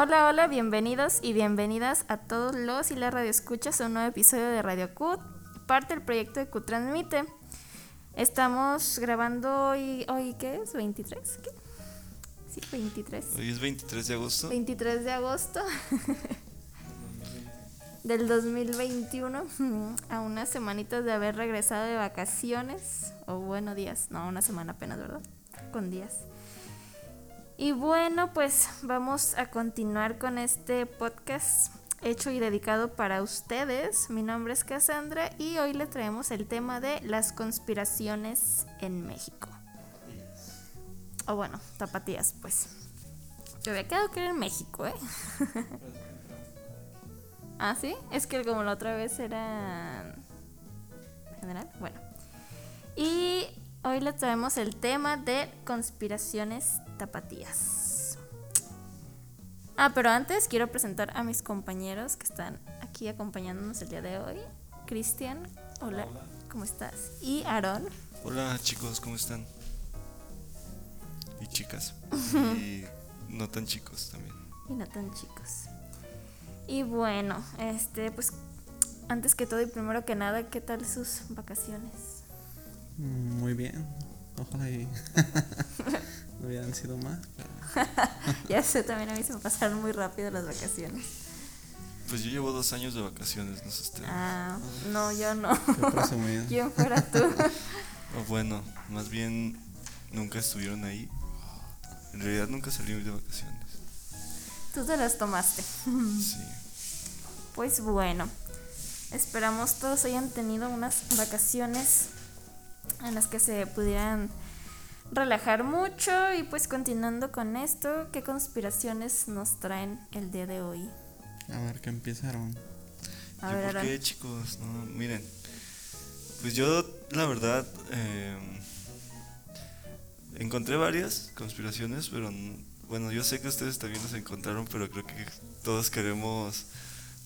Hola, hola, bienvenidos y bienvenidas a todos los y las radioescuchas a un nuevo episodio de Radio CUT, parte del proyecto de CUT Transmite. Estamos grabando hoy, hoy ¿qué es? ¿23? ¿Qué? Sí, 23. Hoy es 23 de agosto. 23 de agosto del 2021, a unas semanitas de haber regresado de vacaciones, o bueno, días, no, una semana apenas, ¿verdad? Con días. Y bueno, pues vamos a continuar con este podcast hecho y dedicado para ustedes. Mi nombre es Cassandra y hoy le traemos el tema de las conspiraciones en México. O bueno, tapatías, pues. Yo había quedado que era en México, ¿eh? ah, sí, es que como la otra vez era general, bueno. Y Hoy le traemos el tema de conspiraciones tapatías. Ah, pero antes quiero presentar a mis compañeros que están aquí acompañándonos el día de hoy. Cristian, hola, ¿cómo estás? Y Aaron. Hola chicos, ¿cómo están? Y chicas. y no tan chicos también. Y no tan chicos. Y bueno, este, pues antes que todo y primero que nada, ¿qué tal sus vacaciones? Muy bien. Ojalá y no hubieran sido más. ya sé, también a mí se me pasaron muy rápido las vacaciones. Pues yo llevo dos años de vacaciones, no sé usted. Ah, no, yo no. ¿Quién fuera tú? bueno, más bien nunca estuvieron ahí. En realidad nunca salí de vacaciones. Tú te las tomaste. sí. Pues bueno, esperamos todos hayan tenido unas vacaciones en las que se pudieran relajar mucho y pues continuando con esto, ¿qué conspiraciones nos traen el día de hoy? A ver, ¿qué empezaron? A ver, ¿Por qué, chicos? No, miren, pues yo la verdad em, encontré varias conspiraciones, pero bueno, yo sé que ustedes también las encontraron, pero creo que todos queremos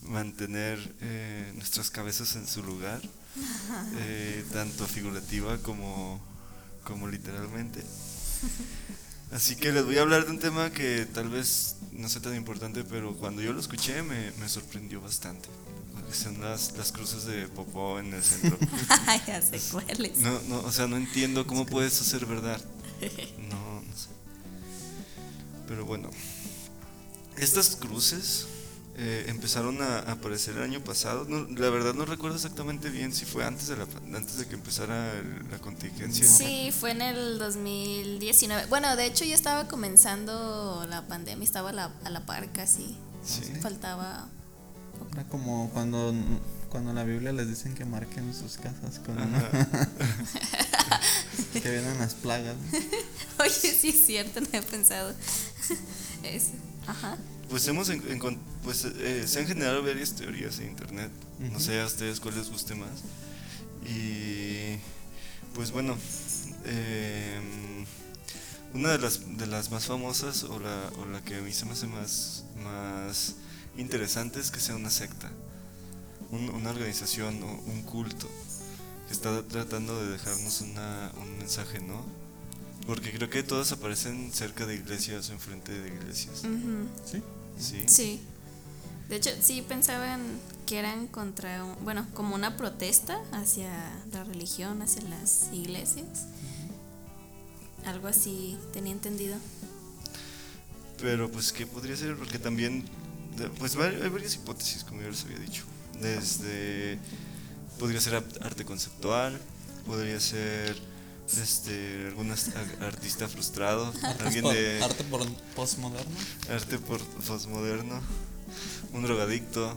mantener eh, nuestras cabezas en su lugar. Eh, tanto figurativa como, como literalmente. Así que les voy a hablar de un tema que tal vez no sea tan importante, pero cuando yo lo escuché me, me sorprendió bastante. Son las, las cruces de Popó en el centro. ya sé cuáles. No, no, o sea, no entiendo cómo puede eso ser verdad. No, no sé. Pero bueno, estas cruces eh, empezaron a, aparecer el año pasado. la verdad no recuerdo exactamente bien si fue antes de, la, antes de que empezara la contingencia. Sí, fue en el 2019. Bueno, de hecho ya estaba comenzando la pandemia, estaba a la, a la par casi. Faltaba... Era como cuando, cuando la Biblia les dicen que marquen sus casas con que vienen las plagas. Oye, sí es cierto, no he pensado eso. Ajá pues hemos pues eh, se han generado varias teorías en internet. No sé a ustedes cuál les guste más. Y pues bueno, em, una de las, de las más famosas o la, o la que a mí se me hace más, más interesante es que sea una secta, una organización o un culto que está tratando de dejarnos una, un mensaje, ¿no? Porque creo que todas aparecen cerca de iglesias o enfrente de iglesias. ¿Sí? Sí. De hecho, sí pensaban que eran contra, bueno, como una protesta hacia la religión, hacia las iglesias. Algo así tenía entendido. Pero pues, ¿qué podría ser? Porque también, pues hay varias hipótesis, como ya les había dicho. Desde, podría ser arte conceptual, podría ser este algún artista frustrado alguien de arte por postmoderno. Arte por postmoderno un drogadicto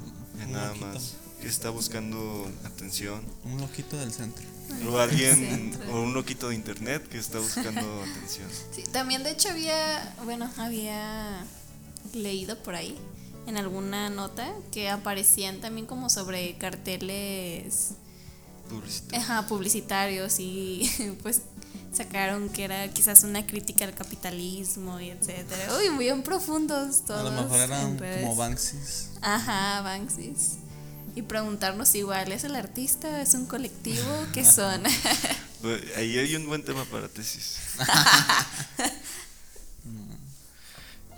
nada más que está buscando atención. Un loquito del centro. O alguien o un loquito de internet que está buscando atención. Sí, también de hecho había bueno había leído por ahí en alguna nota que aparecían también como sobre carteles publicitarios. publicitarios y pues sacaron que era quizás una crítica al capitalismo y etcétera. Uy, muy profundos todos. A lo mejor eran como Banksys. Ajá, Banksys. Y preguntarnos igual, ¿es el artista? ¿Es un colectivo? ¿Qué son? Pues, ahí hay un buen tema para tesis.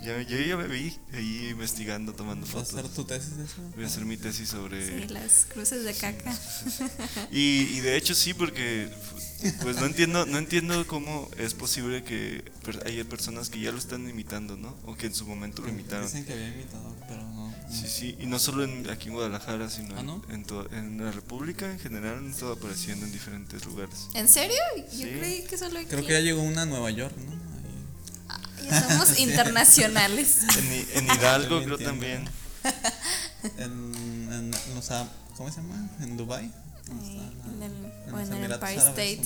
Ya, yo ya me vi ahí investigando, tomando ¿Vas a hacer fotos. tu tesis de eso? Voy a hacer mi tesis sobre... Sí, las cruces de caca. Y, y de hecho sí, porque pues no entiendo, no entiendo cómo es posible que haya personas que ya lo están imitando, ¿no? O que en su momento lo imitaron. Dicen que había imitador, pero no. Sí, sí, y no solo en, aquí en Guadalajara, sino ¿Ah, no? en, en, to- en la República en general han estado apareciendo en diferentes lugares. ¿En serio? Yo Sí. creí que solo aquí. Creo que ya llegó una a Nueva York, ¿no? Somos internacionales. En, en Hidalgo creo también. En, en, o sea, ¿cómo se llama? En Dubai. En el, En o en el Empire State.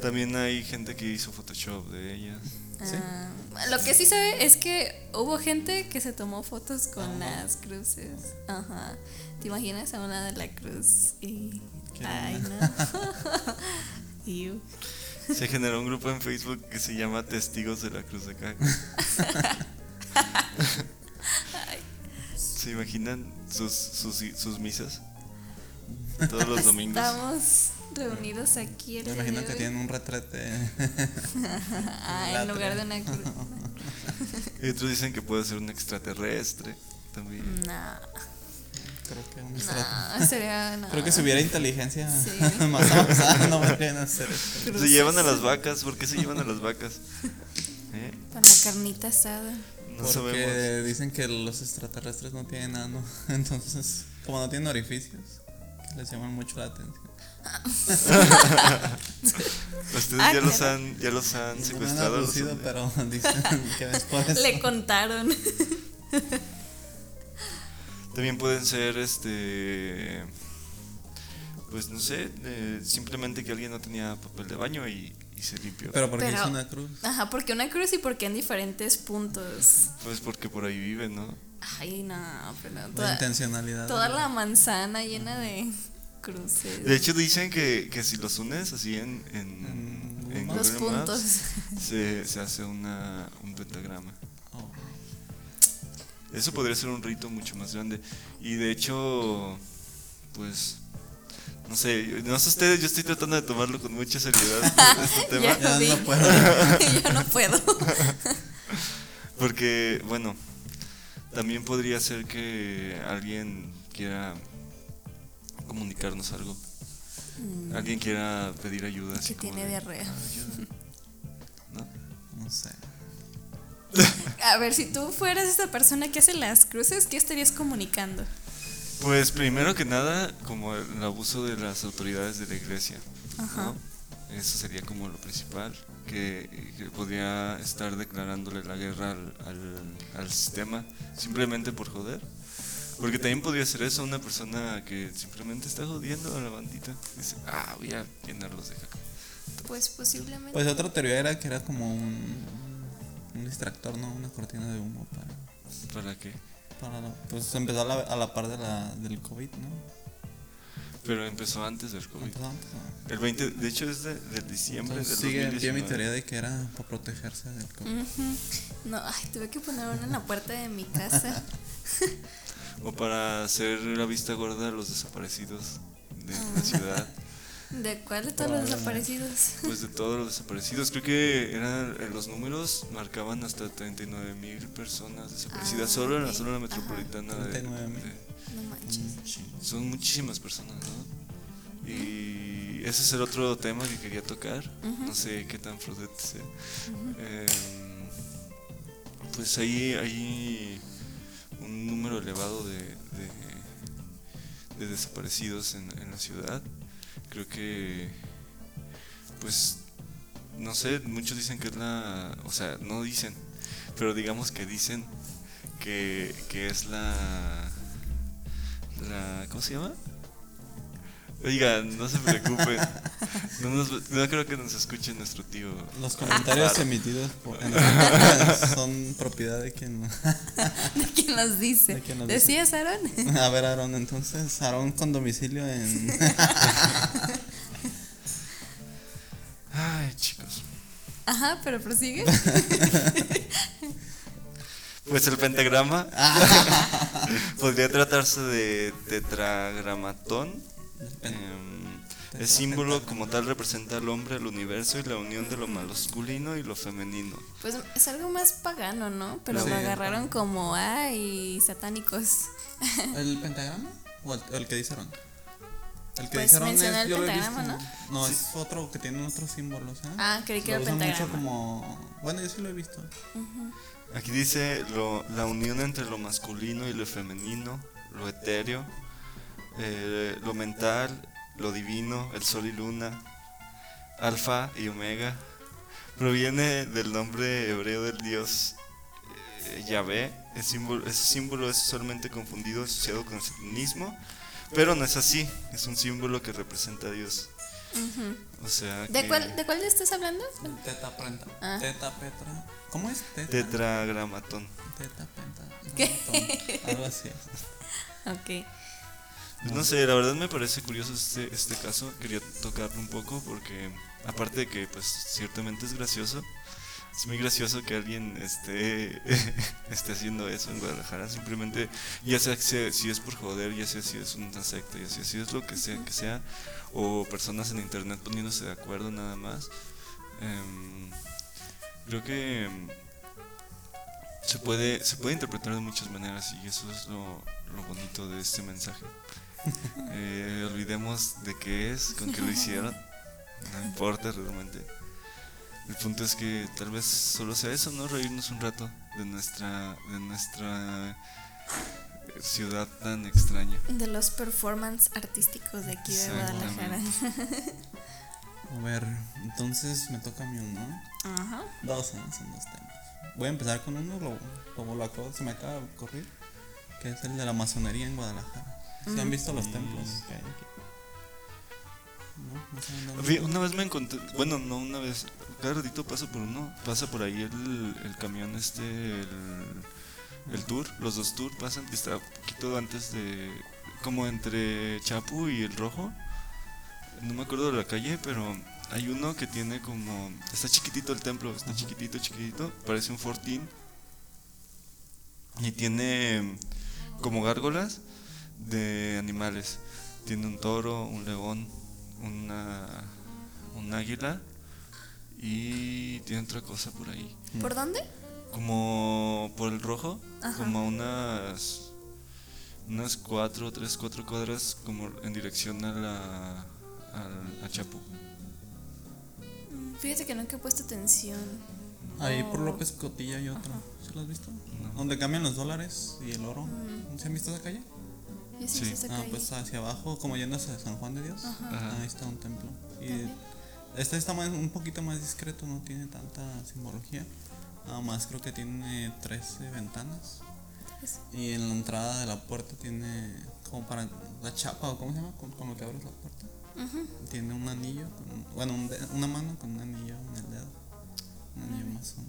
También hay gente que hizo Photoshop de ellas. Sí. Ah, lo que sí sabe es que hubo gente que se tomó fotos con Ajá. las cruces. Ajá. ¿Te imaginas a una de la cruz y. Ay, no. Se generó un grupo en Facebook que se llama Testigos de la Cruz de Caca. ¿Se imaginan sus, sus, sus misas? Todos los domingos. Estamos reunidos aquí. el Me día imagino de que hoy. tienen un retrete. Ah, en lugar de una cruz. Y otros dicen que puede ser un extraterrestre también. No, Creo que un no, sería. No. Creo que si hubiera inteligencia Sí. más avanzada no podrían hacer eso. Se llevan a las vacas. ¿Por qué se llevan a las vacas? ¿Eh? Para la carnita asada. No Porque sabemos. dicen que los extraterrestres no tienen ano. Entonces, como no tienen orificios, que les llaman mucho la atención. Ustedes Ah, ya los han, ya los han No me han secuestrado. los han- pero dicen que después. Le contaron. También pueden ser, este, pues no sé, eh, simplemente que alguien no tenía papel de baño y, y se limpió. Pero porque Pero- es una cruz. Ajá, porque una cruz y porque en diferentes puntos. Pues porque por ahí viven, ¿no? Ay, no, pero La toda, intencionalidad. toda la manzana llena de cruces. De hecho dicen que, que si los unes así en, en, En en Google Los Google Maps, puntos. se, se hace una, un pentagrama. Eso podría ser un rito mucho más grande. Y de hecho, pues, no sé, yo- no sé ustedes, yo estoy tratando de tomarlo con mucha seriedad este tema. Vi. no puedo. Yo no puedo. Porque, bueno, también podría ser que alguien quiera comunicarnos algo. Alguien quiera pedir ayuda. así Mm. Que como tiene de, diarrea. "Ayuda", ¿no? No sé. A ver, si tú fueras esa persona que hace las cruces, ¿qué estarías comunicando? Pues primero que nada, como el abuso de las autoridades de la iglesia. Ajá. ¿no? Eso sería como lo principal, que, que podría estar declarándole la guerra al, al- al sistema simplemente por joder. Porque también podría ser eso, una persona que simplemente está jodiendo a la bandita. Dice, ah, voy a llenarlos de caca. Pues posiblemente. Pues otra teoría era que era como un, un distractor, ¿no? Una cortina de humo para. ¿Para qué? para pues empezó a la, a la par de la, del COVID, ¿no? Pero empezó antes del COVID. Empezó antes, ¿no? El 20, de hecho es de, de diciembre Entonces del sigue en pie mi 2019. teoría de que era para protegerse del COVID. Ujú. No, ay, tuve que poner una en la puerta de mi casa. O para hacer la vista gorda a los desaparecidos de Ah. la ciudad. ¿De cuál de todos los desaparecidos? Pues de todos los desaparecidos. Creo que eran eh, los números marcaban hasta 39 mil personas desaparecidas Ah, solo en la zona Ajá. metropolitana de, 39,000. de- No manches. Mm. Son muchísimas personas, ¿no? Y ese es el otro tema que quería tocar. No sé qué tan prudente sea. Em, pues ahí hay un número elevado de, de, de desaparecidos en, en la ciudad. Creo que, pues, no sé, muchos dicen que es la, o sea, no dicen, pero digamos que dicen que, que es la, la, ¿cómo se llama? Oigan, no se preocupen. No, nos- no creo que nos escuche nuestro tío. Los comentarios emitidos por, en son propiedad de quien. ¿De quién los dice? ¿De quién los dice? ¿Decías, Aaron? A ver, Aaron, entonces, Aaron con domicilio en. Ay, chicos. Ajá, pero prosigue. Pues el pentagrama podría tratarse de tetragramatón. Em, El símbolo como tal representa al hombre, al universo y la unión de lo masculino y lo femenino. Pues es algo más pagano, ¿no? Pero Sí, lo agarraron como, ay, satánicos. ¿El pentagrama? ¿O el, el que dijeron? El que Pues dijeron mencionó el yo lo he pentagrama, visto. No, es otro que tiene otros símbolos, ¿eh? Ah, creí que Lo era usan pentagrama. mucho como... Bueno, yo sí lo he visto. Aquí dice lo- la unión entre lo masculino y lo femenino, lo etéreo, eh, lo mental, lo divino, el sol y luna, alfa y omega. Proviene del nombre hebreo del dios eh, Yahvé. El símbolo, ese símbolo es usualmente confundido, asociado con el satanismo, pero no es así. Es un símbolo que representa a Dios. O sea, ¿De que- cuál, ¿De cuál estás hablando? Teta prenta. Ah. Teta petra. ¿Cómo es? Teta. tetragramatón. Teta penta. ¿Qué? Algo así. Ok. Pues no sé, la verdad me parece curioso este, este caso, quería tocarlo un poco porque aparte de que pues ciertamente es gracioso, es muy gracioso que alguien esté, esté haciendo eso en Guadalajara, simplemente ya sea si es por joder, ya sea si es una secta, ya sea si es lo que sea que sea, o personas en internet poniéndose de acuerdo nada más. Em, creo que em, se puede, se puede interpretar de muchas maneras y eso es lo, lo bonito de este mensaje. Eh, olvidemos de qué es, con qué lo hicieron. No importa realmente. El punto es que tal vez solo sea eso, ¿no? Reírnos un rato de nuestra, de nuestra ciudad tan extraña. De los performance artísticos de aquí de Guadalajara. A ver, entonces me toca a mí uno. Ajá. Dos, ¿eh? Son dos temas. Voy a empezar con uno, lo, como lo acabo, se me acaba de ocurrir, que es el de la masonería en Guadalajara. ¿Se han visto los templos que hay. Una vez me encontré, bueno, no una vez, cada ratito pasa por uno, pasa por ahí el, el camión este, el, el tour, los dos tours pasan, que está un poquito antes de, como entre Chapu y el Rojo, no me acuerdo de la calle, pero hay uno que tiene como, está chiquitito el templo, está chiquitito, chiquitito, parece un fortín, y tiene como gárgolas de animales, tiene un toro, un león, una, un águila y tiene otra cosa por ahí. ¿Por dónde? Como por el rojo, Ajá. como unas unas cuatro, tres, cuatro cuadras como en dirección a la al- a Chapu. Mm, Fíjate que nunca he puesto atención. Ahí por López Cotilla hay otro. ¿Sí lo has visto? No. Donde cambian los dólares y el oro. ¿Se han visto esa calle? Yo sí, Sí. esa Ah, calle. pues hacia abajo, como yendo hacia San Juan de Dios. Ajá. Ahí está un templo. Y este está más- un poquito más discreto, no tiene tanta simbología. Nada más creo que tiene 13 ventanas. Y en la entrada de la puerta tiene como para la chapa o cómo se llama, con, con lo que abres la puerta. Ujú. Tiene un anillo, con- bueno, un de- una mano con un anillo en el dedo. Un anillo masón.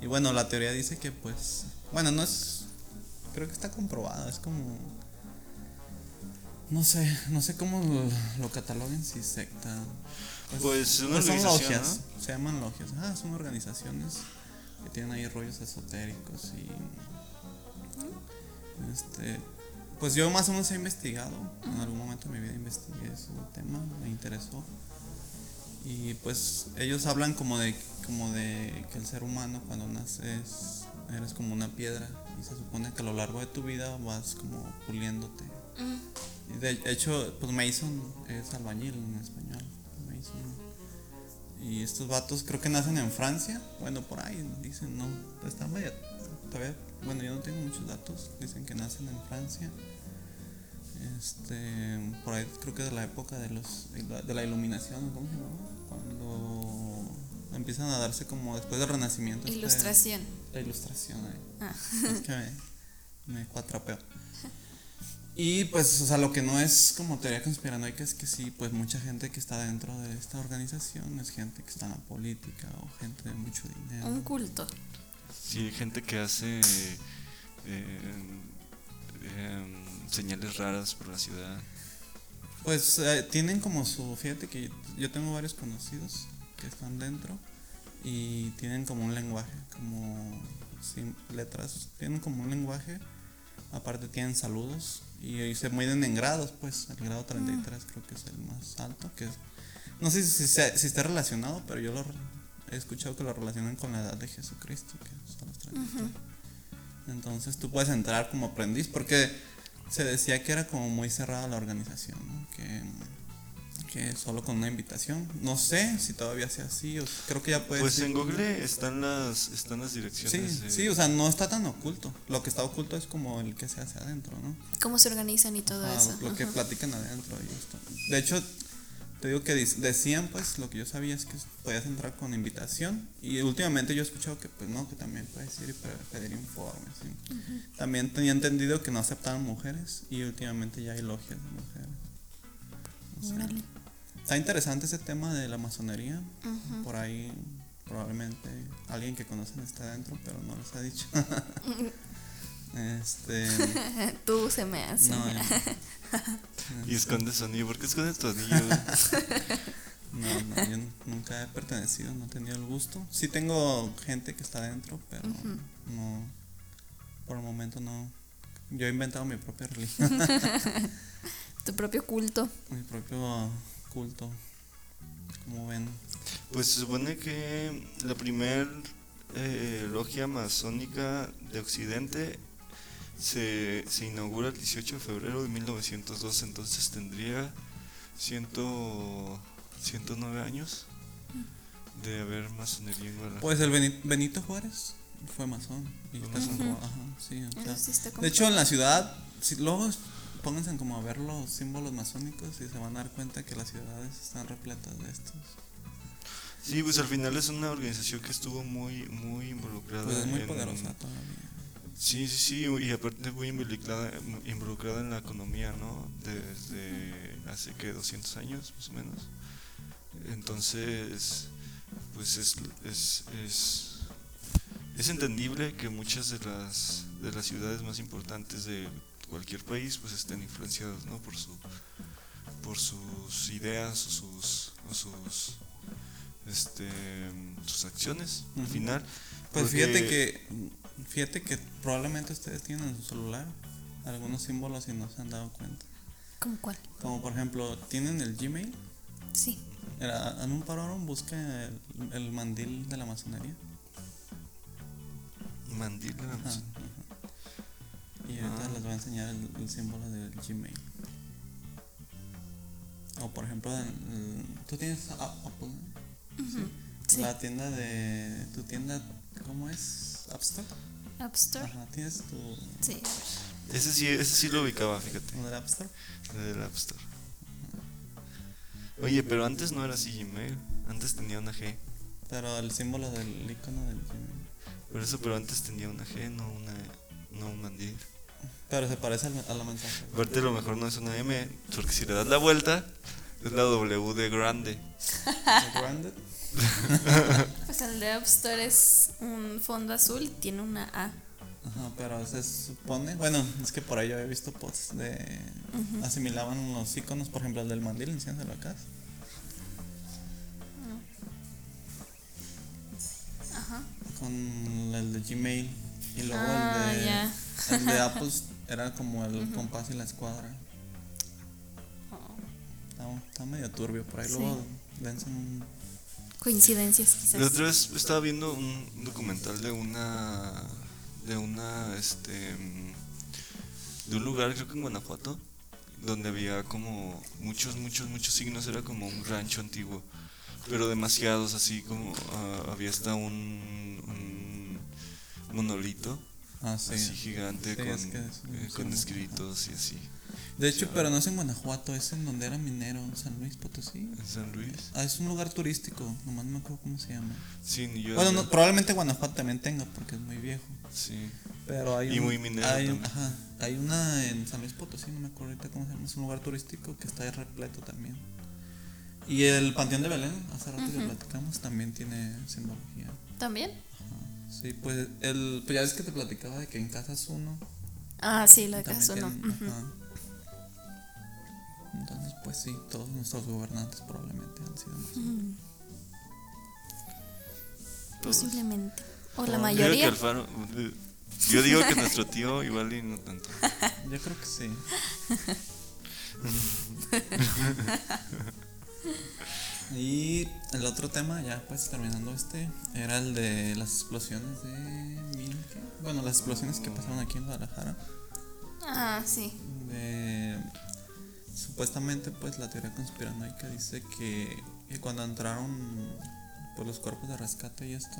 Y bueno, la teoría dice que pues, bueno, no es, creo que está comprobada, es como, no sé, no sé cómo lo, lo cataloguen si secta. Pues una pues son organización, logias, se llaman logias, ah, son organizaciones que tienen ahí rollos esotéricos y este pues yo más o menos he investigado. En algún momento de mi vida investigué ese tema me interesó. Y pues ellos hablan como de como de que el ser humano cuando naces eres como una piedra y se supone que a lo largo de tu vida vas como puliéndote Mm. y de hecho pues Mason es albañil en español Mason y estos vatos creo que nacen en Francia. Bueno, por ahí dicen, no. Está medio. Todavía, bueno, yo no tengo muchos datos. Dicen que nacen en Francia. Este. Por ahí creo que de la época de los de la iluminación, ¿cómo se llama? Cuando empiezan a darse como después del renacimiento. este- Ilustración. La ilustración ahí. Ah. Es que me, me cuatrapeo. Y pues, o sea, lo que no es como teoría conspiranoica es que sí, pues mucha gente que está dentro de esta organización es gente que está en la política o gente de mucho dinero. Un culto. Sí, gente que hace eh, señales raras por la ciudad. Pues eh, tienen como su, fíjate que yo tengo varios conocidos que están dentro y tienen como un lenguaje, como sin letras, tienen como un lenguaje, aparte tienen saludos Y, se miden en grados, pues el grado 33 creo que es el más alto, que es, no sé si, si, está relacionado, pero yo lo he escuchado que lo relacionan con la edad de Jesucristo, que son los 33. Entonces tú puedes entrar como aprendiz, porque se decía que era como muy cerrada la organización, que que solo con una invitación. No sé si todavía sea así, o creo que ya puede Pues en Google están las están las direcciones. Sí, sí, o sea, no está tan oculto. Lo que está oculto es como el que se hace adentro, ¿no? Cómo se organizan y todo eso. Lo que platican adentro y esto. De hecho, te digo que decían, pues, lo que yo sabía es que podías entrar con invitación. Y últimamente yo he escuchado que, pues, no, que también puedes ir y pedir informes. También tenía entendido que no aceptaban mujeres y últimamente ya hay logias de mujeres. Está interesante ese tema de la masonería. Por ahí probablemente alguien que conocen está adentro, pero no les ha dicho. este. Tú se me hace. No, y esconde su anillo. ¿Por qué escondes tu anillo? no, no, yo nunca he pertenecido, no he tenido el gusto. Sí tengo gente que está adentro, pero no. Por el momento no. Yo he inventado mi propia religión. tu propio culto. Mi propio culto. Como ven. Pues se supone que la primer eh, logia masónica de Occidente se, se, inaugura el 18 de febrero de 1902, entonces tendría ciento, 109 años de haber masonería en Guadalajara. Pues el Benito Juárez fue masón. de hecho, en la ciudad, si luego pónganse como a ver los símbolos masónicos y se van a dar cuenta que las ciudades están repletas de estos. Sí, pues al final es una organización que estuvo muy muy involucrada. Pues es muy poderosa todavía. Sí, sí, sí, y aparte muy involucrada, involucrada en la economía, ¿no? Desde hace que 200 años, más o menos. Entonces, pues es, es, es, es entendible que muchas de las, de las ciudades más importantes de cualquier país pues estén influenciados ¿no? por su por sus ideas o sus sus este sus acciones al final pues fíjate que fíjate que probablemente ustedes tienen en su celular algunos símbolos y no se han dado cuenta ¿Cómo cuál? Como por ejemplo, ¿tienen el Gmail? Sí. en un parón busca el, el, mandil de la masonería. Mandil de la masonería. Y ahorita les voy a enseñar el, símbolo del Gmail. O por ejemplo, tú tienes Apple, ¿Sí? La tienda de. ¿Tu tienda cómo es? ¿App Store? App Store. Ajá, tienes tu. Sí. Ese sí, ese sí lo ubicaba, fíjate. ¿El del App Store? El del App Store. Oye, pero antes no era así Gmail. Antes tenía una G. Pero el símbolo del icono del Gmail. Por eso, pero antes tenía una G, no una. No un mandil. Pero se parece a la mensaje. Aparte, lo mejor no es una M, porque si le das la vuelta, es la W de grande. ¿De grande? pues el de App Store es un fondo azul y tiene una A. Ajá, pero se supone, bueno, es que por ahí yo he visto posts de asimilaban los iconos, por ejemplo el del mandil, enciéndelo acá. Ajá. Con el de Gmail y luego el ah, de el de Apple era como el compás y la escuadra. Oh. Está, medio turbio por ahí. Luego dense Coincidencias quizás. La otra vez estaba viendo un documental de una. de una. este. de un lugar, creo que en Guanajuato, donde había como muchos, muchos, muchos signos. Era como un rancho antiguo. Pero demasiados, así como. Uh, había hasta un, un monolito Ah, sí. Así gigante con, eh, con escritos y así. De hecho, pero no es en Guanajuato, es en donde era minero, en San Luis Potosí. ¿En San Luis? Ah, es un lugar turístico, nomás no me acuerdo cómo se llama. Sí, ni yo. Bueno, probablemente Guanajuato también tenga, porque es muy viejo. Sí. Pero hay y muy minero hay, también. Ajá, hay una en San Luis Potosí, no me acuerdo ahorita cómo se llama, es un lugar turístico que está repleto también. Y el Panteón de Belén, hace rato que platicamos, también tiene simbología. ¿También? Sí, pues, el, pues ya ves que te platicaba de que en casas uno. Ah, sí, la de casa uno. Entonces, pues sí, todos nuestros gobernantes probablemente han sido más. Posiblemente. O la mayoría. Alfaro, Yo digo que nuestro tío igual y no tanto. Yo creo que sí. y el otro tema, ya pues terminando este, era el de las explosiones de... Bueno, las explosiones que pasaron aquí en Guadalajara. Ah, sí. de supuestamente pues la teoría conspiranoica dice que, que cuando entraron por los cuerpos de rescate y esto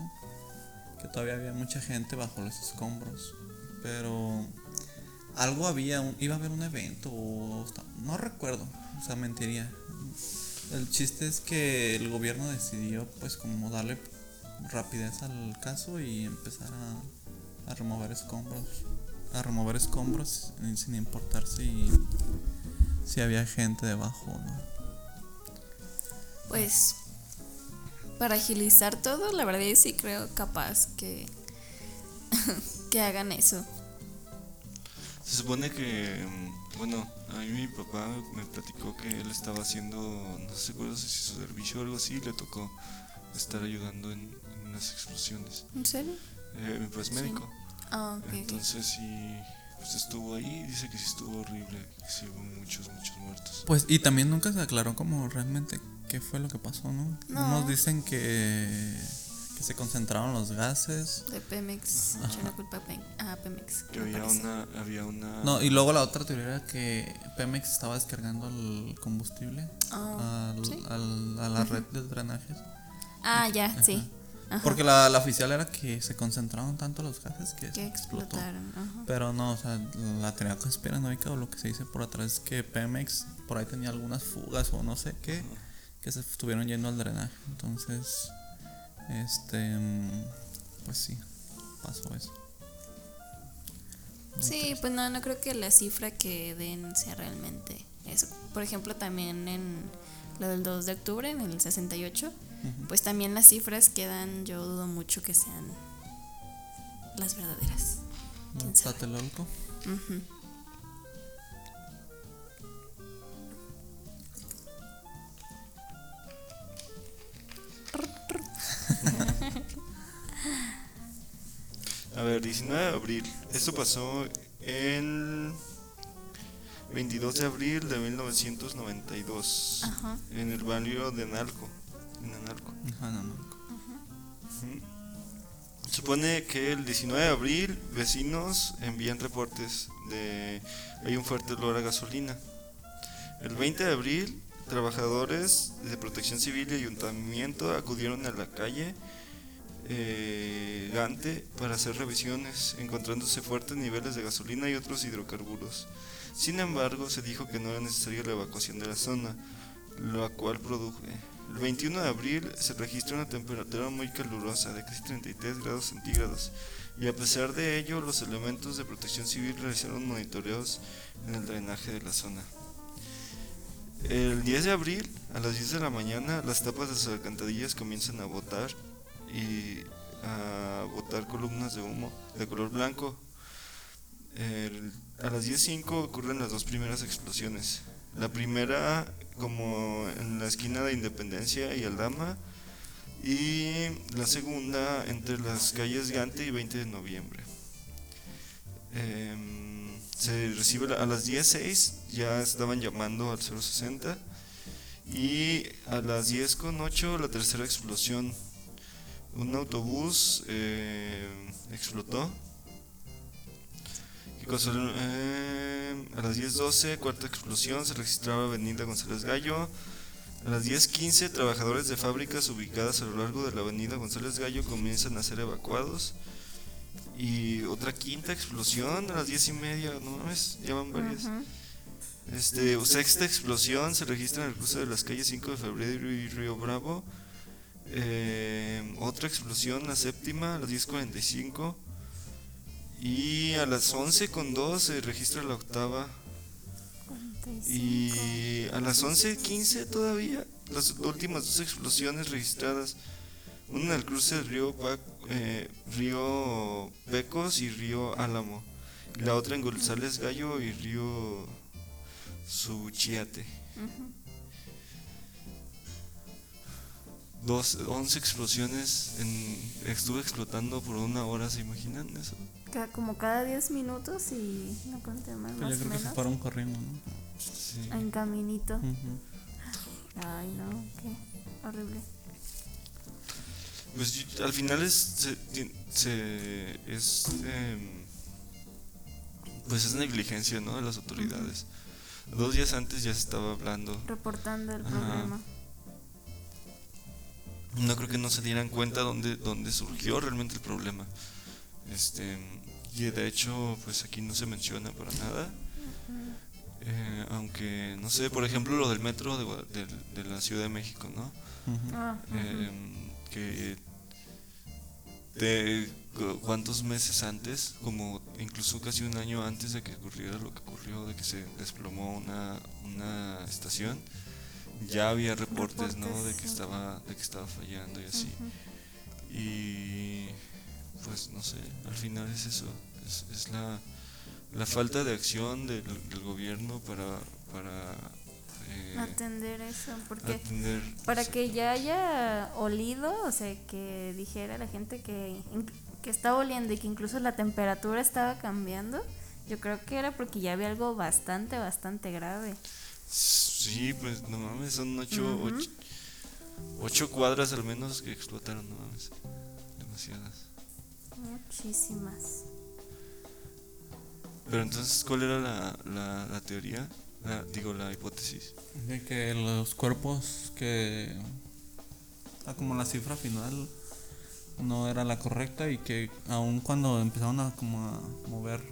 que todavía había mucha gente bajo los escombros pero algo había un- iba a haber un evento o no recuerdo o sea mentiría el chiste es que el gobierno decidió pues como darle rapidez al caso y empezar a, a remover escombros a remover escombros sin importar si si había gente debajo o no Pues para agilizar todo, la verdad yo sí creo capaz que que hagan eso. Se supone que, mm, bueno, a mí mi papá me platicó que él estaba haciendo, no sé si su servicio o algo así, y le tocó estar ayudando en, en las explosiones. ¿En serio? Eh, mi papá es Sí. médico, Ah, ok. ok. entonces sí, pues estuvo ahí y dice que sí estuvo horrible, que sí hubo muchos, muchos muertos. pues y también nunca se aclaró como realmente qué fue lo que pasó no, No. Unos dicen que que se concentraron los gases De Pemex, echó la culpa a, Pem- a Pemex. Que había una, había una... no y luego la otra teoría era que Pemex estaba descargando el combustible Ah, al- ¿sí? al- a la red de drenajes Ah, ya, sí. Ajá. porque la, la oficial era que se concentraron tanto los gases que, que explotó explotaron. Ajá. Pero no, o sea, la teoría conspiranoica o lo que se dice por atrás es que Pemex por ahí tenía algunas fugas o no sé qué, que se estuvieron yendo al drenaje. Entonces, este, pues sí, pasó eso. Muy Sí, pues no, no creo que la cifra que den sea realmente eso. Por ejemplo, también en lo del 2 de octubre, en el 68, Ujú. pues también las cifras que dan, yo dudo mucho que sean las verdaderas. ¿Quién sabe? Tlatelolco. Ujú. A ver, 19 de abril. Esto pasó el 22 de abril de 1992 Ajá. en el barrio de Nalco. En Analco. Ajá, no, no. Ujú. Supone que el 19 de abril vecinos envían reportes de hay un fuerte olor a gasolina. El 20 de abril trabajadores de Protección Civil y Ayuntamiento acudieron a la calle eh, Gante para hacer revisiones, encontrándose fuertes niveles de gasolina y otros hidrocarburos. Sin embargo, se dijo que no era necesaria la evacuación de la zona, lo cual produjo. El 21 de abril se registra una temperatura muy calurosa de casi 33 grados centígrados y a pesar de ello los elementos de protección civil realizaron monitoreos en el drenaje de la zona. El 10 de abril, a las 10 de la mañana, las tapas de sus alcantarillas comienzan a botar y a botar columnas de humo de color blanco. El- a las 10.05 ocurren las dos primeras explosiones. La primera como en la esquina de Independencia y Aldama y la segunda entre las calles Gante y 20 de noviembre. Em, se recibe a las 10.06 ya estaban llamando al 060 y a las 10 con 8 la tercera explosión. Un autobús eh, explotó. Eh, a las 10.12, cuarta explosión, se registraba Avenida González Gallo. A las 10.15, trabajadores de fábricas ubicadas a lo largo de la Avenida González Gallo comienzan a ser evacuados. Y otra quinta explosión a las 10 y media, no mames, ya van varias. Ujú. Este, sexta explosión se registra en el cruce de las calles 5 de febrero y Río Bravo. Eh, otra explosión, la séptima, a las 10.45. Y a las 11.2 se registra la octava. Y a las 11.15 todavía, las últimas dos explosiones registradas. Una en el cruce del río, Pa- eh, río Pecos y río Álamo. Y la otra en González Gallo y río Suchiate. Dos, 11 explosiones en, estuvo explotando por una hora, ¿se imaginan eso? Como cada 10 minutos y no conté más, Pues más yo o creo que se menos. fueron corriendo, ¿no? Sí. En caminito. Ujú. Ay, no, qué horrible. Pues al final es, se, se- es em, pues es negligencia, ¿no? De las autoridades. Dos días antes ya se estaba hablando. Reportando el Ajá. problema. No creo que no se dieran cuenta dónde, dónde surgió realmente el problema. Este, y de hecho, pues aquí no se menciona para nada. Eh, aunque, no sé, por ejemplo, lo del metro de, del- de la Ciudad de México, ¿no? Ah. Em, que de cu- cuántos meses antes, como incluso casi un año antes de que ocurriera lo que ocurrió, de que se desplomó una, una estación, ya había reportes, ¿no? De que estaba, de que estaba fallando y así. Y pues no sé, al final es eso, es, es la, la falta de acción del, del gobierno para, para eh, Atender eso, porque atender para que ya haya olido, o sea, que dijera la gente que, que estaba oliendo y que incluso la temperatura estaba cambiando, yo creo que era porque ya había algo bastante, bastante grave. Sí, pues no mames, son ocho, ocho, ocho cuadras al menos que explotaron, no mames. Demasiadas. Muchísimas. Pero entonces, ¿cuál era la, la, la teoría? La- digo, la hipótesis. De que los cuerpos que. ah, como la cifra final no era la correcta y que aun cuando empezaron a como a mover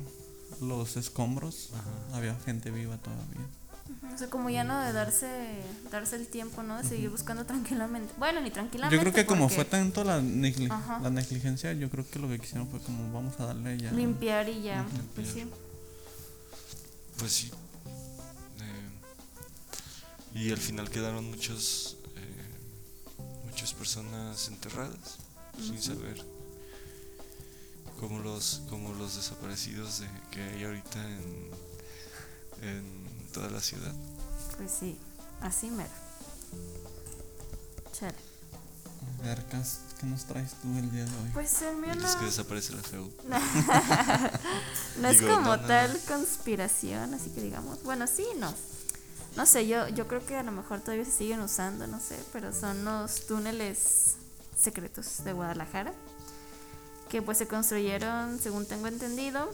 los escombros, había gente viva todavía. O sea, como ya no de darse darse el tiempo, ¿no? De seguir buscando tranquilamente. Bueno, ni tranquilamente. Yo creo que como fue tanto la, negli- Ajá. la negligencia, yo creo que lo que quisieron fue como vamos a darle ya. Limpiar y ya. Pues sí. Pues sí. Eh, y al final quedaron muchos, eh, muchas personas enterradas sin saber. Como los, como los desaparecidos de, que hay ahorita en, en toda la ciudad. Pues sí. Así mero. Chale. A ver, ¿qué nos traes tú el día de hoy? Pues el mío no. los que desaparece la FEU. No es Digo, como no, no, tal no. conspiración, así que digamos. Bueno, sí, no. No sé, yo, yo creo que a lo mejor todavía se siguen usando, no sé, pero son los túneles secretos de Guadalajara, que pues se construyeron, según tengo entendido,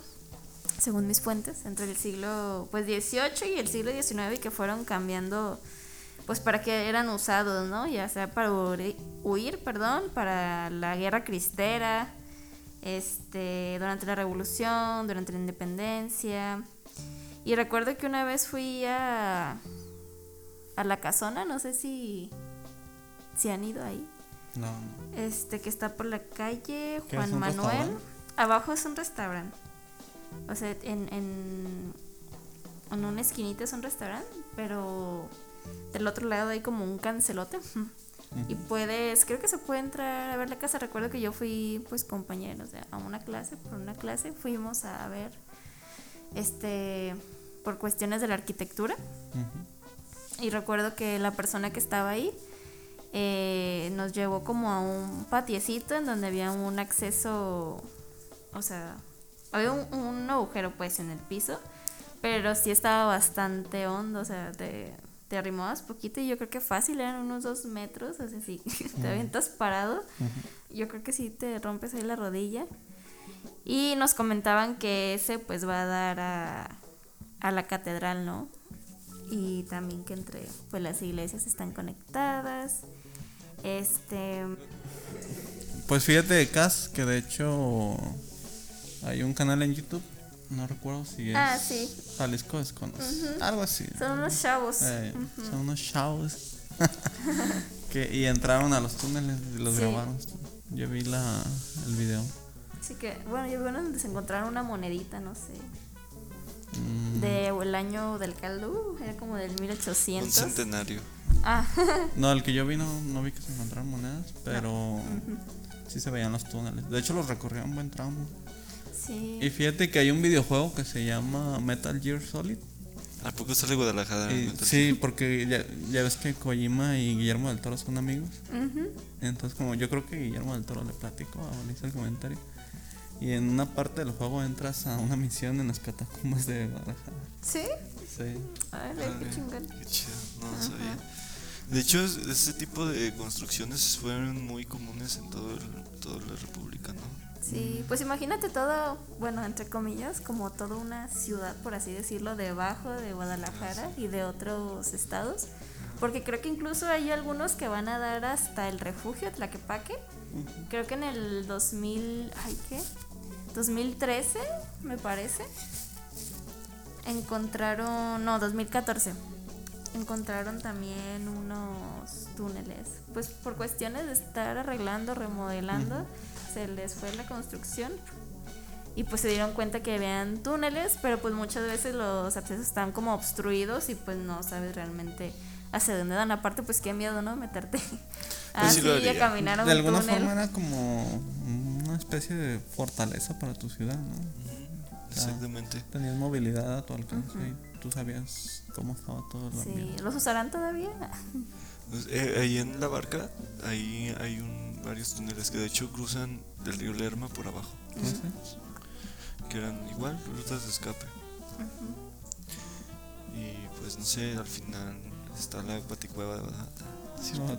según mis fuentes, entre el siglo pues 18 y el siglo 19 y que fueron cambiando pues para que eran usados, ¿no? Ya sea para huir, perdón, para la guerra cristera, este, durante la revolución, durante la independencia. Y recuerdo que una vez fui a a la casona, no sé si si han ido ahí. No, Este que está por la calle ¿Qué es, Juan Manuel. Abajo es un restaurante. O sea, en, en, en una esquinita es un restaurante, pero del otro lado hay como un cancelote. Y puedes, creo que se puede entrar a ver la casa. Recuerdo que yo fui pues compañera, o sea, a una clase, por una clase fuimos a ver este por cuestiones de la arquitectura. Ujú. Y recuerdo que la persona que estaba ahí eh, nos llevó como a un patiecito en donde había un acceso, o sea, había un, un agujero pues en el piso, pero sí estaba bastante hondo, o sea, te, te arrimabas poquito y yo creo que fácil eran unos dos metros, o sea, si te avientas parado, yo creo que sí te rompes ahí la rodilla. Y nos comentaban que ese pues va a dar a, a la catedral, ¿no? Y también que entre pues las iglesias están conectadas. Este, Pues fíjate, Cas, que de hecho hay un canal en YouTube, no recuerdo si es Ah, sí. Jalisco Esconos, algo así. son unos chavos. Eh, Son unos chavos que y entraron a los túneles y los Sí. grabaron. Yo vi la, el video. Así que, bueno, yo vi uno donde se encontraron una monedita, no sé, Mm, del año del caldo, uh, era como del Un 1800. centenario. Ah, No, el que yo vi no, no vi que se encontraran monedas, pero sí se veían los túneles. De hecho, los recorría un buen tramo. Sí. Y fíjate que hay un videojuego que se llama Metal Gear Solid. ¿A poco sale Guadalajara? Y- sí, porque ya, ya ves que Kojima y Guillermo del Toro son amigos. Entonces, como yo creo que Guillermo del Toro le platicó, ahora hizo el comentario. Y en una parte del juego entras a una misión en las catacumbas de Guadalajara. ¿Sí? Sí. Ay, qué chingón. Qué chido, no lo sabía. De hecho, es- ese tipo de construcciones fueron muy comunes en todo el- toda la República, ¿no? Sí, pues imagínate todo, bueno, entre comillas, como toda una ciudad, por así decirlo, debajo de Guadalajara y de otros estados. Porque creo que incluso hay algunos que van a dar hasta el refugio Tlaquepaque. Creo que en el 2000, ay, ¿qué? 2013, me parece. Encontraron, no, 2014. Encontraron también unos túneles. Pues por cuestiones de estar arreglando, remodelando, se les fue la construcción. Y pues se dieron cuenta que habían túneles, pero pues muchas veces los accesos están como obstruidos y pues no sabes realmente hacia dónde dan. Aparte, pues qué miedo, ¿no? Meterte Pues sí así y a caminar a un De alguna túnel. forma era como una especie de fortaleza para tu ciudad, ¿no? Exactamente. Tenías movilidad a tu alcance y tú sabías cómo estaba todo el Sí. ¿los usarán todavía? Pues, eh, ahí en la barca, ahí hay un, varios túneles que de hecho cruzan del río Lerma por abajo, que eran igual rutas de escape. Y pues no sé, al final está la paticueva, ¿verdad? No,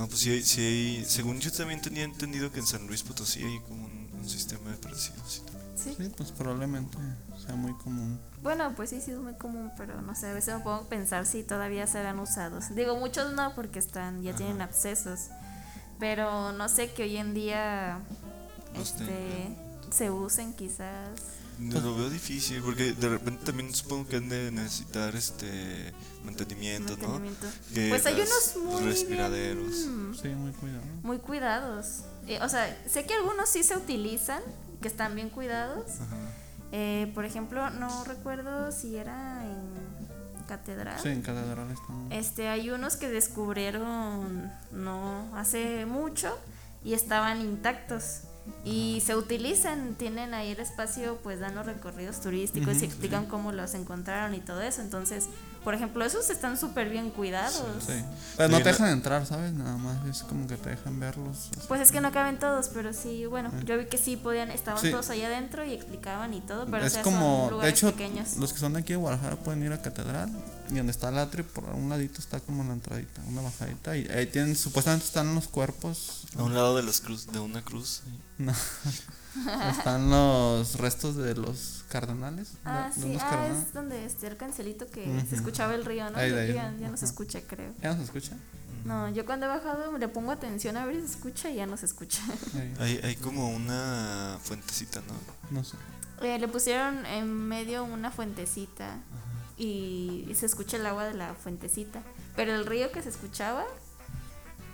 No, pues sí, hay- sí hay- según yo también tenía entendido que en San Luis Potosí hay como un, un sistema de parecido. sí, también. Sí. sí, pues probablemente sea muy común. Bueno, pues sí, sí es muy común, pero no sé, a veces me pongo a pensar si todavía serán usados. Digo, muchos no, porque están ya tienen accesos, pero no sé que hoy en día Los este, se usen quizás. No, Lo veo difícil porque de repente también supongo que han de necesitar este mantenimiento, ¿no? mantenimiento. Que Pues hay unos muy respiraderos. bien, Sí, muy cuidado. muy cuidados. Eh, o sea, sé que algunos sí se utilizan, que están bien cuidados. Ajá. Eh, por ejemplo, no recuerdo si era en Catedral. Sí, en catedral están. Este, hay unos que descubrieron no hace mucho y estaban intactos y se utilizan, tienen ahí el espacio, pues dan los recorridos turísticos y Ujú, explican cómo los encontraron y todo eso. Entonces, por ejemplo, esos están súper bien cuidados. Sí. Pero no te dejan entrar, ¿sabes? Nada más es como que te dejan verlos. así. Pues es que no caben todos, pero sí, bueno, yo vi que sí podían, estaban Sí. todos allá adentro y explicaban y todo, pero o es sea, como, son de lugares hecho, pequeños. los que son de aquí de Guadalajara pueden ir a catedral y donde está el atrio, por un ladito está como la entradita, una bajadita y ahí tienen, supuestamente están los cuerpos, A un lado de las cruz, de una cruz. sí. no, están los restos de los cardenales, de- Ah, sí, ah, cardenales. es donde está el cancelito que se escuchaba el río, ¿no? Ahí Ya- ahí, ya, ya no se escucha, creo. ¿Ya no se escucha? No, yo cuando he bajado le pongo atención a ver si se escucha y ya no se escucha. Hay, hay como una fuentecita, ¿no? no sé. Eh, le pusieron en medio una fuentecita y, y se escucha el agua de la fuentecita. Pero el río que se escuchaba,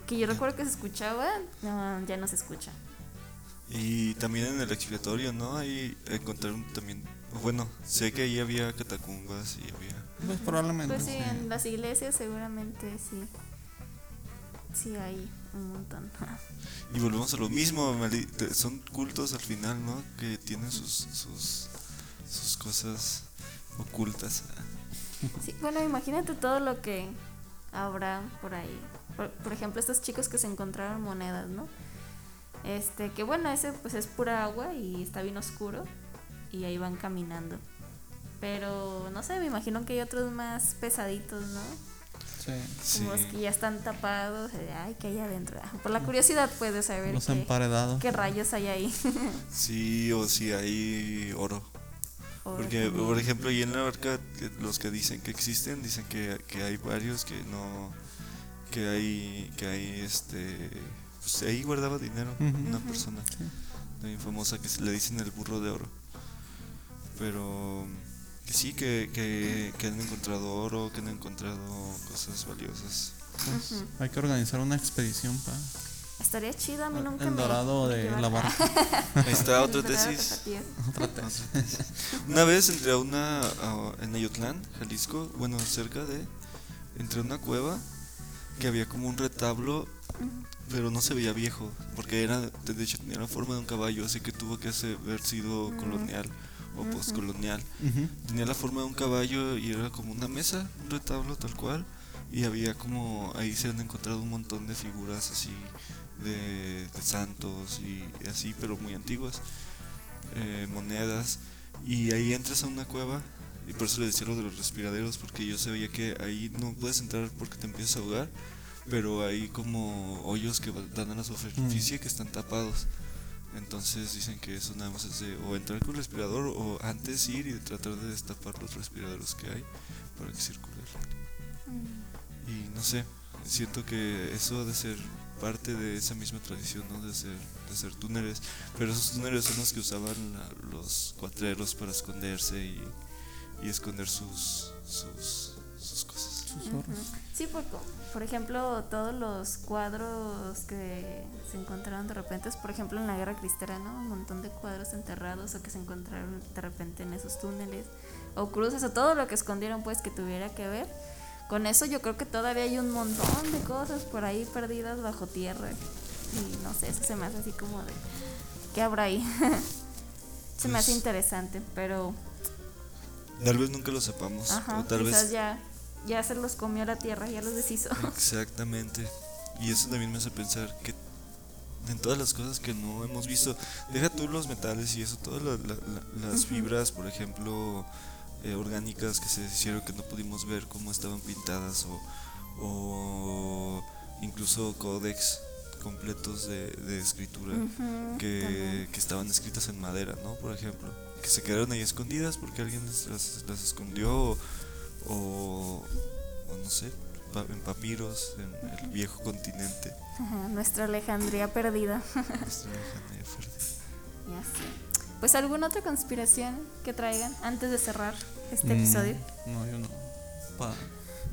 que yo recuerdo que se escuchaba, no, ya no se escucha. Y también en el expiatorio, ¿no? Ahí encontraron también. Bueno, sé que ahí había catacumbas y había. Pues probablemente. Pues sí, sí. en las iglesias seguramente sí. Sí hay un montón. Y volvemos a lo mismo, son cultos al final, ¿no? Que tienen sus, sus, sus cosas ocultas. Sí, bueno, imagínate todo lo que habrá por ahí. Por, por ejemplo, estos chicos que se encontraron monedas, ¿no? Este, que bueno, ese pues es pura agua y está bien oscuro y ahí van caminando. Pero no sé, me imagino que hay otros más pesaditos, ¿no? Sí. Sí. Como los que ya están tapados, de, ay, que hay adentro. Ah, Por la curiosidad puedes saber Los qué, qué rayos hay ahí. Sí, o si hay oro. Porque, también- por ejemplo, ahí en la barca, que- los que dicen que existen, dicen que, que hay varios que no. que hay. que hay este. Pues ahí guardaba dinero una persona también famosa que se le dicen el burro de oro. Pero. que sí, que, que, que han encontrado oro, que han encontrado cosas valiosas. Pues. Hay que organizar una expedición para Estaría chido, a mí nunca el dorado me de la barca. Ahí está otra tesis. tapatío. Otra tesis. Una vez entré a una. a- en Ayotlán, Jalisco, bueno, cerca de. Entré a una cueva que había como un retablo, pero no se veía viejo, porque era. de hecho tenía la forma de un caballo, así que tuvo que haber sido colonial o postcolonial. Ujú. Tenía la forma de un caballo y era como una mesa, un retablo tal cual. Y había como, ahí se han encontrado un montón de figuras así de, de santos y así, pero muy antiguas, eh, monedas. Y ahí entras a una cueva, y por eso le decía lo de los respiraderos, porque yo sabía que ahí no puedes entrar porque te empiezas a ahogar, pero hay como hoyos que dan a la superficie que están tapados. Entonces dicen que eso nada más es de o entrar con respirador o antes ir y tratar de destapar los respiradores que hay para que circule el aire. Y no sé, siento que eso ha de ser parte de esa misma tradición, ¿no? De ser, de ser túneles. Pero esos túneles son los que usaban la- los cuatreros para esconderse y, y esconder sus, sus, sus Ujú. horas. Sí, por, por ejemplo, todos los cuadros que se encontraron de repente, es, por ejemplo, en la guerra cristera, ¿no? Un montón de cuadros enterrados o que se encontraron de repente en esos túneles, o cruces, o todo lo que escondieron, pues, que tuviera que ver. Con eso yo creo que todavía hay un montón de cosas por ahí perdidas bajo tierra. Y no sé, eso se me hace así como de... ¿Qué habrá ahí? se me hace Pues- interesante, pero... Tal vez nunca lo sepamos. Ajá, o tal quizás vez ya, ya se los comió la tierra, ya los deshizo. Exactamente. Y eso también me hace pensar que en todas las cosas que no hemos visto, deja tú los metales y eso, todas la- la- la- las fibras, por ejemplo, eh, orgánicas que se hicieron que no pudimos ver cómo estaban pintadas o, o incluso códex completos de, de escritura que, que estaban escritas en madera, ¿no? Por ejemplo, que se quedaron ahí escondidas porque alguien las, las- las escondió o, o- o no sé, en papiros, en el viejo continente. Ajá, nuestra Alejandría perdida. Nuestra lejanía perdida. Ya sé. Pues alguna otra conspiración que traigan antes de cerrar este Mm, episodio. No, yo no. Pa-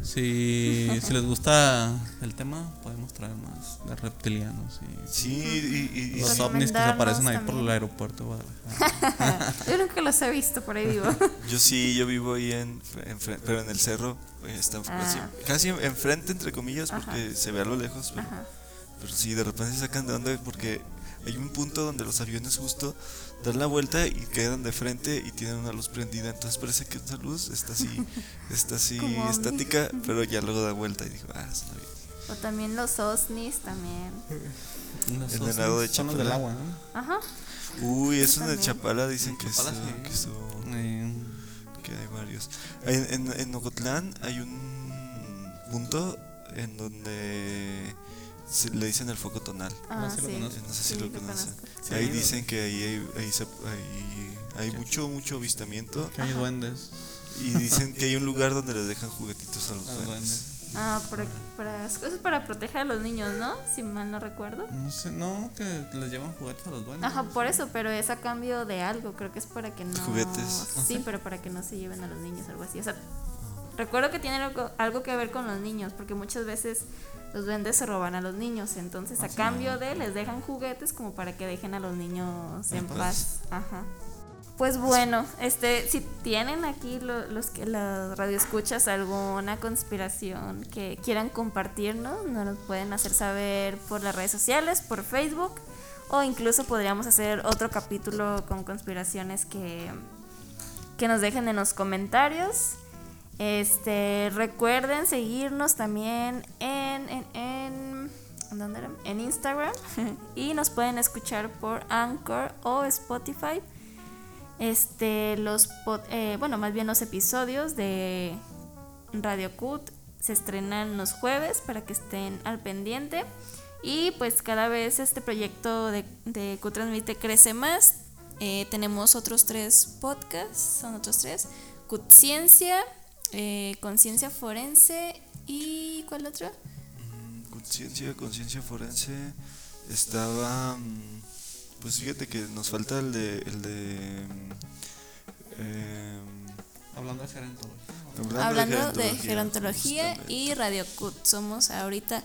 Si, si les gusta el tema, podemos traer más de reptilianos y Sí, y, y- y los ovnis que se aparecen ahí por el aeropuerto de Guadalajara. Yo nunca los he visto por ahí vivo. yo sí, yo vivo ahí en, en pero en el cerro, eh, está casi, Ah. casi enfrente entre comillas porque Ajá. se ve a lo lejos, pero, pero sí, de repente se sacan de onda porque hay un punto donde los aviones justo dan la vuelta y quedan de frente y tienen una luz prendida, entonces parece que esa luz está así, está así estática, pero ya luego da vuelta y digo, ah, es un avión. O también los OSNIs también. Los El venado de son los del Chapala. agua, ¿no? Ajá. Uy, eso en el también. Chapala dicen que, Chapala, sí. que eso- Eh, que hay varios. En, en, en Ocotlán hay un punto en donde le dicen el foco tonal. Ah, sí lo. No sé si Sí, lo conocen. Sí, ahí dicen que ahí hay, ahí se- ahí hay mucho, mucho avistamiento. que hay duendes. Y dicen que hay un lugar donde les dejan juguetitos a los a duendes. duendes. Ah, para, para, eso es para proteger a los niños, ¿no? Si mal no recuerdo. No sé, no, que les llevan juguetes a los duendes. Ajá, por eso, pero es a cambio de algo, creo que es para que no... Juguetes. Sí, pero para que no se lleven a los niños, algo así. O sea, recuerdo que tiene algo, algo que ver con los niños, porque muchas veces los duendes se roban a los niños, entonces a Ah, cambio de les dejan juguetes como para que dejen a los niños en paz. paz. Ajá. Pues bueno, este, si tienen aquí lo- los que las radioescuchas alguna conspiración que quieran compartirnos, nos lo pueden hacer saber por las redes sociales, por Facebook, o incluso podríamos hacer otro capítulo con conspiraciones que, que nos dejen en los comentarios. Este, recuerden seguirnos también en, en, en, ¿en dónde era? en Instagram y nos pueden escuchar por Anchor o Spotify. Este, los, eh, bueno, más bien los episodios de Radio Cut se estrenan los jueves para que estén al pendiente. Y pues cada vez este proyecto de, de Q Transmite crece más. Eh, tenemos otros tres podcasts, son otros tres. Cut Ciencia, eh, Conciencia Forense y ¿cuál otro? Mm, Conciencia, conciencia forense. Estaba. mm, Pues fíjate que nos falta el de. El de mm, em, Hablando de gerontología. Hablando de gerontología y Radio Cut. Somos ahorita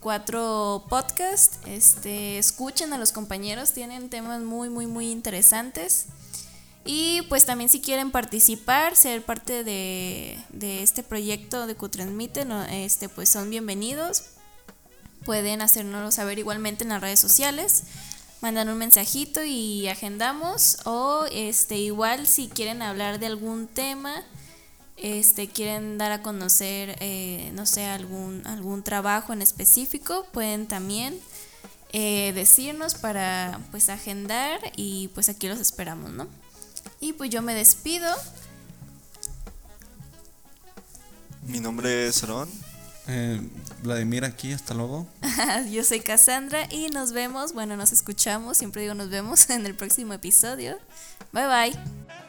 cuatro podcasts. Este, escuchen a los compañeros, tienen temas muy, muy, muy interesantes. Y pues también si quieren participar, ser parte de, de este proyecto de Q-Transmite, no, este, pues son bienvenidos. Pueden hacérnoslo saber igualmente en las redes sociales. mandan un mensajito y agendamos. O este igual si quieren hablar de algún tema, este quieren dar a conocer, eh, no sé, algún, algún trabajo en específico, pueden también eh, decirnos para pues agendar y pues aquí los esperamos, ¿no? Y pues yo me despido. Mi nombre es Aaron. Eh, Vladimir aquí, hasta luego. Yo soy Cassandra y nos vemos, bueno, nos escuchamos, siempre digo nos vemos en el próximo episodio. Bye bye.